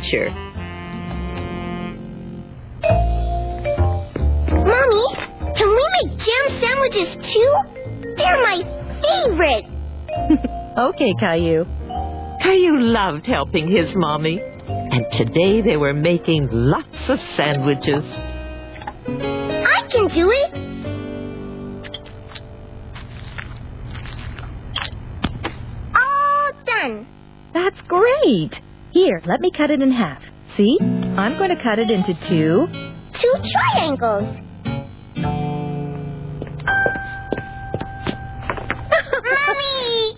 building adventure. Mommy, can we make jam sandwiches too? They're my favorite. Okay, Caillou. Caillou loved helping his mommy. And today they were making lots of sandwiches. I can do it. All done. That's great. Here, let me cut it in half. See? I'm going to cut it into two. Two triangles. Mommy!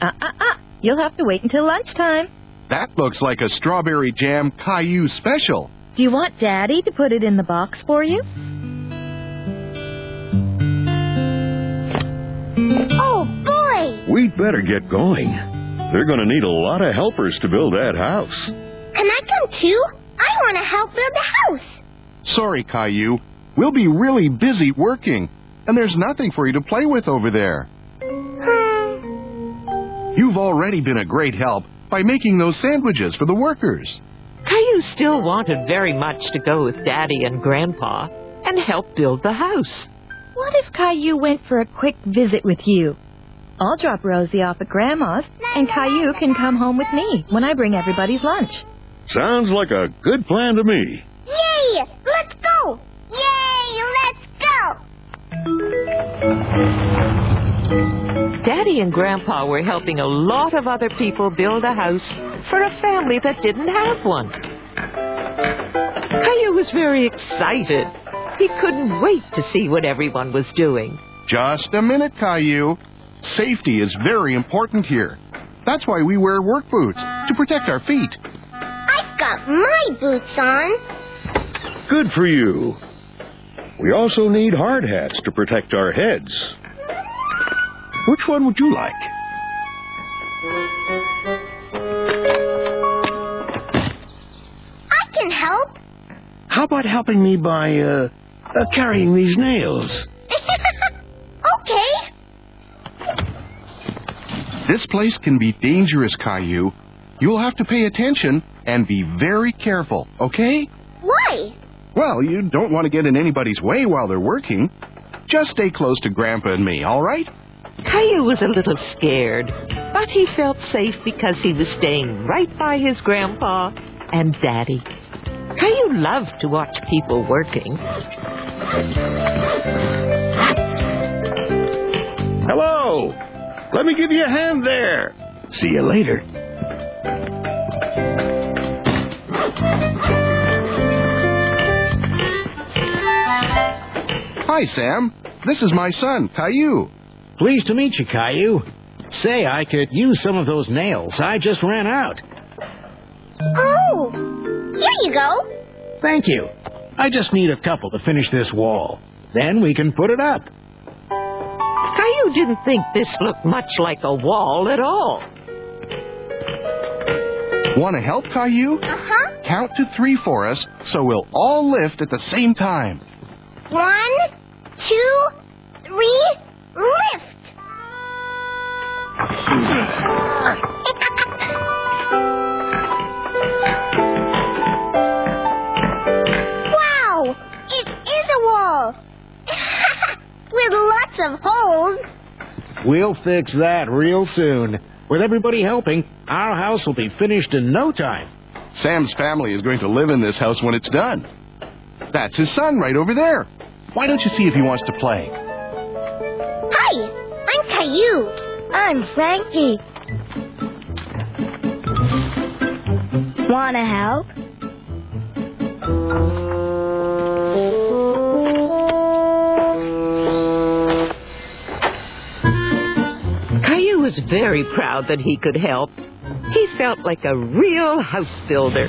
Uh uh uh. You'll have to wait until lunchtime. That looks like a strawberry jam Caillou special. Do you want Daddy to put it in the box for you? Better get going. They're going to need a lot of helpers to build that house. Can I come too? I want to help build the house. Sorry, Caillou. We'll be really busy working, and there's nothing for you to play with over there. Hmm. You've already been a great help by making those sandwiches for the workers. Caillou still wanted very much to go with Daddy and Grandpa and help build the house. What if Caillou went for a quick visit with you? I'll drop Rosie off at Grandma's, and Caillou can come home with me when I bring everybody's lunch. Sounds like a good plan to me. Yay! Let's go! Yay! Let's go! Daddy and Grandpa were helping a lot of other people build a house for a family that didn't have one. Caillou was very excited. He couldn't wait to see what everyone was doing. Just a minute, Caillou. Safety is very important here. That's why we wear work boots, to protect our feet. I've got my boots on. Good for you. We also need hard hats to protect our heads. Which one would you like? I can help. How about helping me by, uh, uh carrying these nails? okay. This place can be dangerous, Caillou. You'll have to pay attention and be very careful, okay? Why? Well, you don't want to get in anybody's way while they're working. Just stay close to Grandpa and me, all right? Caillou was a little scared, but he felt safe because he was staying right by his grandpa and daddy. Caillou loved to watch people working. Hello! Let me give you a hand there. See you later. Hi, Sam. This is my son, Caillou. Pleased to meet you, Caillou. Say, I could use some of those nails. I just ran out. Oh, here you go. Thank you. I just need a couple to finish this wall. Then we can put it up. Caillou didn't think this looked much like a wall at all. Want to help, Caillou? Uh huh. Count to three for us so we'll all lift at the same time. One, two, three, lift. wow, it is a wall with lots of holes. We'll fix that real soon. With everybody helping, our house will be finished in no time. Sam's family is going to live in this house when it's done. That's his son right over there. Why don't you see if he wants to play? Hi, I'm Caillou. I'm Frankie. Wanna help? Very proud that he could help. He felt like a real house builder.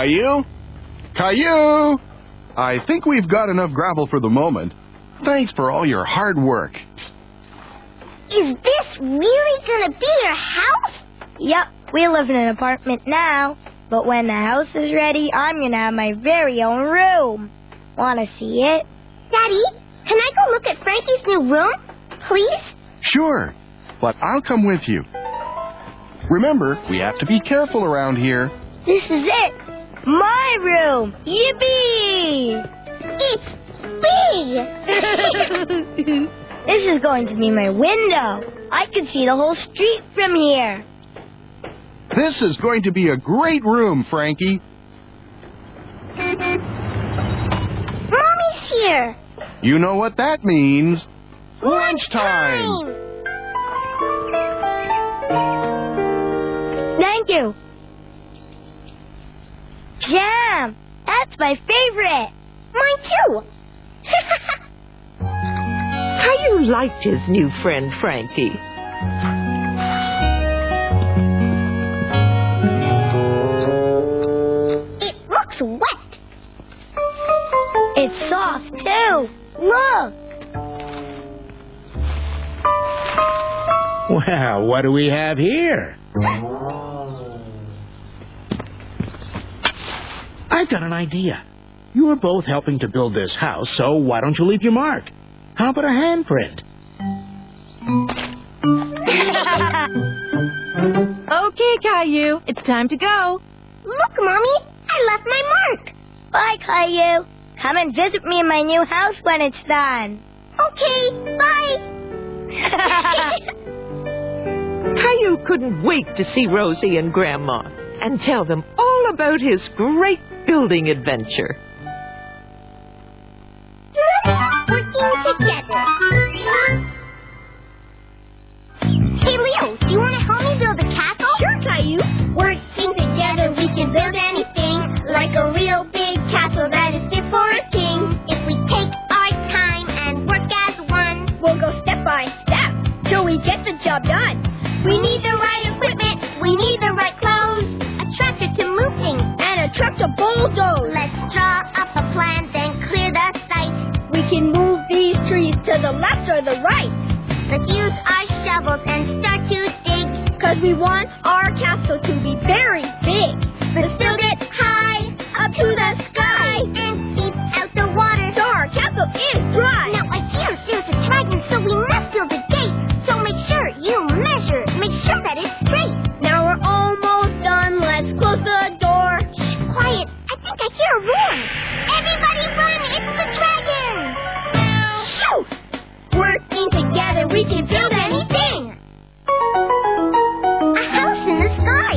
Caillou? Caillou! I think we've got enough gravel for the moment. Thanks for all your hard work. Is this really gonna be your house? Yep, we live in an apartment now, but when the house is ready, I'm gonna have my very own room. Wanna see it? Daddy, can I go look at Frankie's new room? Please? Sure, but I'll come with you. Remember, we have to be careful around here. This is it! My room! Yippee! It's big! this is going to be my window. I can see the whole street from here. This is going to be a great room, Frankie. Mommy's here! You know what that means. Lunchtime! Thank you. Jam! That's my favorite. Mine too! How you liked his new friend Frankie. it looks wet! It's soft too. Look. Well, what do we have here? I've got an idea. You are both helping to build this house, so why don't you leave your mark? How about a handprint? Okay, Caillou, it's time to go. Look, Mommy! I left my mark! Bye, Caillou. Come and visit me in my new house when it's done. Okay, bye! Caillou couldn't wait to see Rosie and Grandma and tell them all about his great building adventure. Working together. Hey, Leo, do you want to help me build a castle? Sure, Caillou. Working together, we can build anything. Like a real big castle that is fit for a king. If we take our time and work as one, We'll go step by step till we get the job done. we need the right equipment, we need the right things. A truck to bulldoze. Let's draw up a plan, then clear the site. We can move these trees to the left or the right. Let's use our shovels and start to dig. Cause we want hear. Everybody run, it's the dragon! Shoot! Working together, we can build anything. A house in the sky.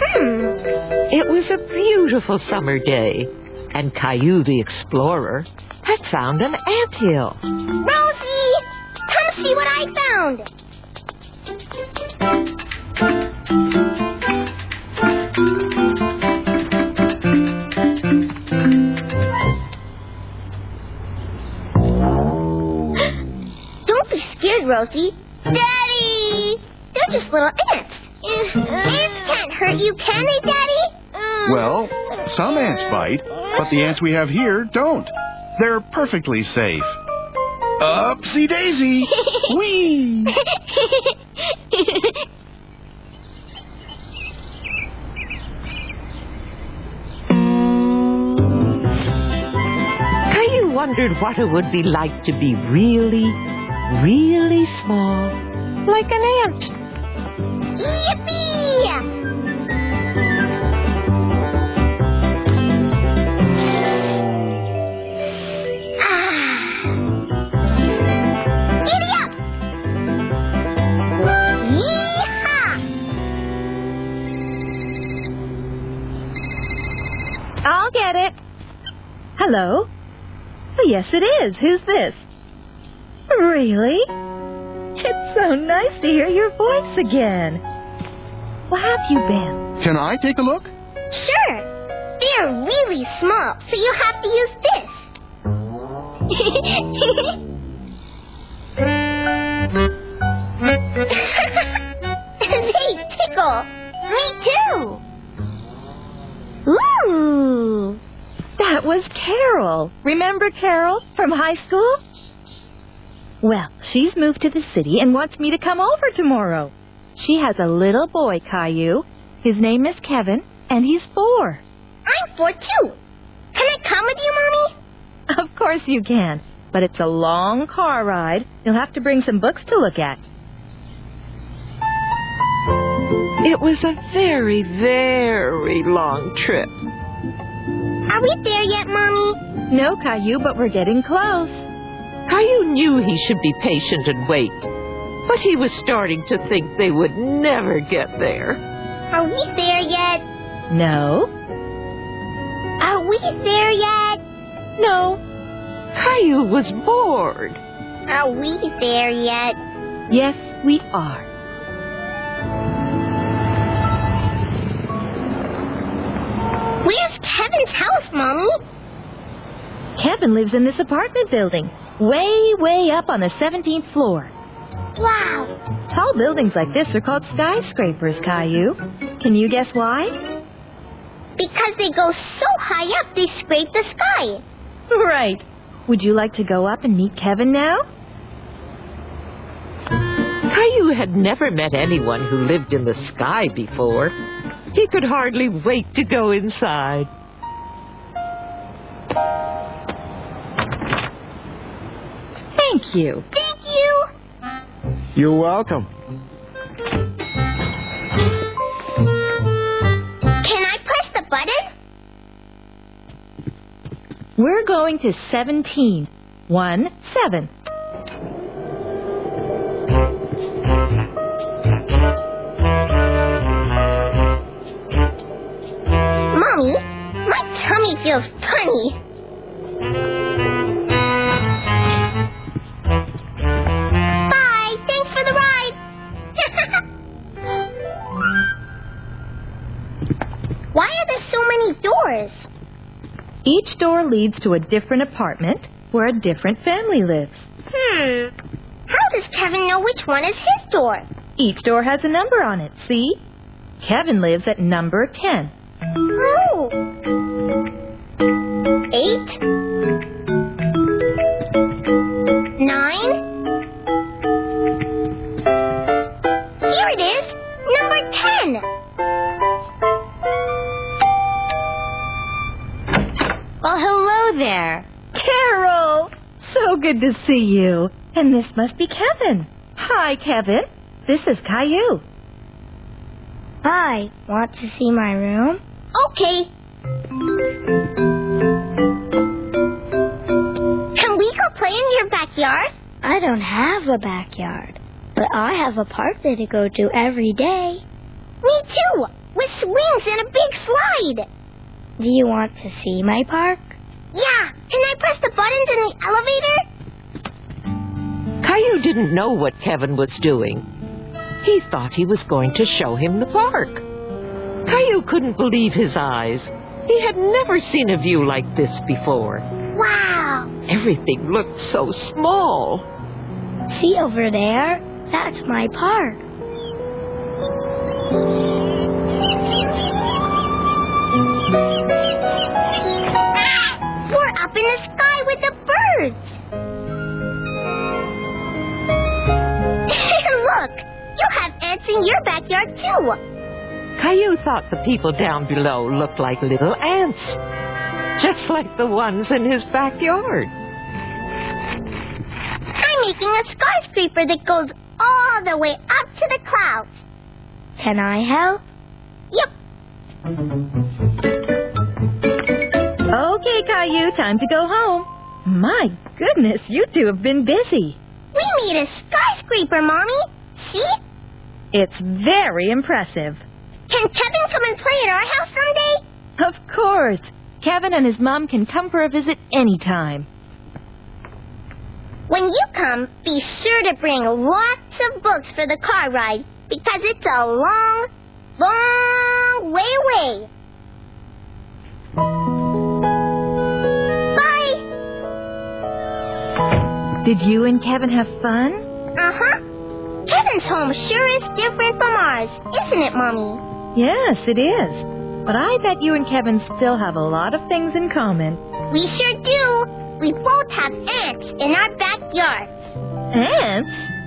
Hmm. It was a beautiful summer day, and Caillou the explorer had found an ant hill. Rosie! Come see what I found! Rosie. Daddy! They're just little ants. Ants can't hurt you, can they, Daddy? Mm. Well, some ants bite, but the ants we have here don't. They're perfectly safe. Upsy daisy! Whee! Caillou wondered what it would be like to be really, really small, like an ant. Yippee! Ah. I'll get it. Hello? Oh, yes, it is. Who's this? Really? It's so nice to hear your voice again. Where have you been? Can I take a look? Sure. They're really small, so you have to use this. they tickle. Me too. Ooh. That was Carol. Remember Carol from high school? Well, she's moved to the city and wants me to come over tomorrow. She has a little boy, Caillou. His name is Kevin, and he's four. I'm four too. Can I come with you, Mommy? Of course you can, but it's a long car ride. You'll have to bring some books to look at. It was a very, very long trip. Are we there yet, Mommy? No, Caillou, but we're getting close. Caillou knew he should be patient and wait, but he was starting to think they would never get there. Are we there yet? No, Are we there yet? no, Caillou was bored. Are we there yet? yes, we are. Where's Kevin's house, Mommy? Kevin lives in this apartment building, way, way up on the 17th floor. Wow. Tall buildings like this are called skyscrapers, Caillou. Can you guess why? Because they go so high up, they scrape the sky. Right. Would you like to go up and meet Kevin now? Caillou had never met anyone who lived in the sky before. He could hardly wait to go inside. Thank you. Thank you. You're welcome. Can I press the button? We're going to 17. 1 7. Mommy, my tummy feels funny. Leads to a different apartment where a different family lives. Hmm. How does Kevin know which one is his door? Each door has a number on it, see? Kevin lives at number 10. Oh. Eight. You. And this must be Kevin. Hi, Kevin. This is Caillou. Hi, want to see my room? Okay. Can we go play in your backyard? I don't have a backyard, but I have a park that I go to every day. Me too. With swings and a big slide. Do you want to see my park? Yeah. Can I press the buttons in the elevator? Caillou didn't know what Kevin was doing. He thought he was going to show him the park. Caillou couldn't believe his eyes. He had never seen a view like this before. Wow. Everything looked so small. See over there? That's my park. Have in your backyard too. Caillou thought the people down below looked like little ants, just like the ones in his backyard. I'm making a skyscraper that goes all the way up to the clouds. Can I help? Yep. Okay, Caillou, time to go home. My goodness, you two have been busy. We made a skyscraper, Mommy. See? It's very impressive. Can Kevin come and play at our house someday? Of course. Kevin and his mom can come for a visit anytime. When you come, be sure to bring lots of books for the car ride because it's a long, long way away. Bye. Did you and Kevin have fun? Uh huh. Kevin's home sure is different from ours, isn't it, Mommy? Yes, it is. But I bet you and Kevin still have a lot of things in common. We sure do. We both have ants in our backyards. Ants?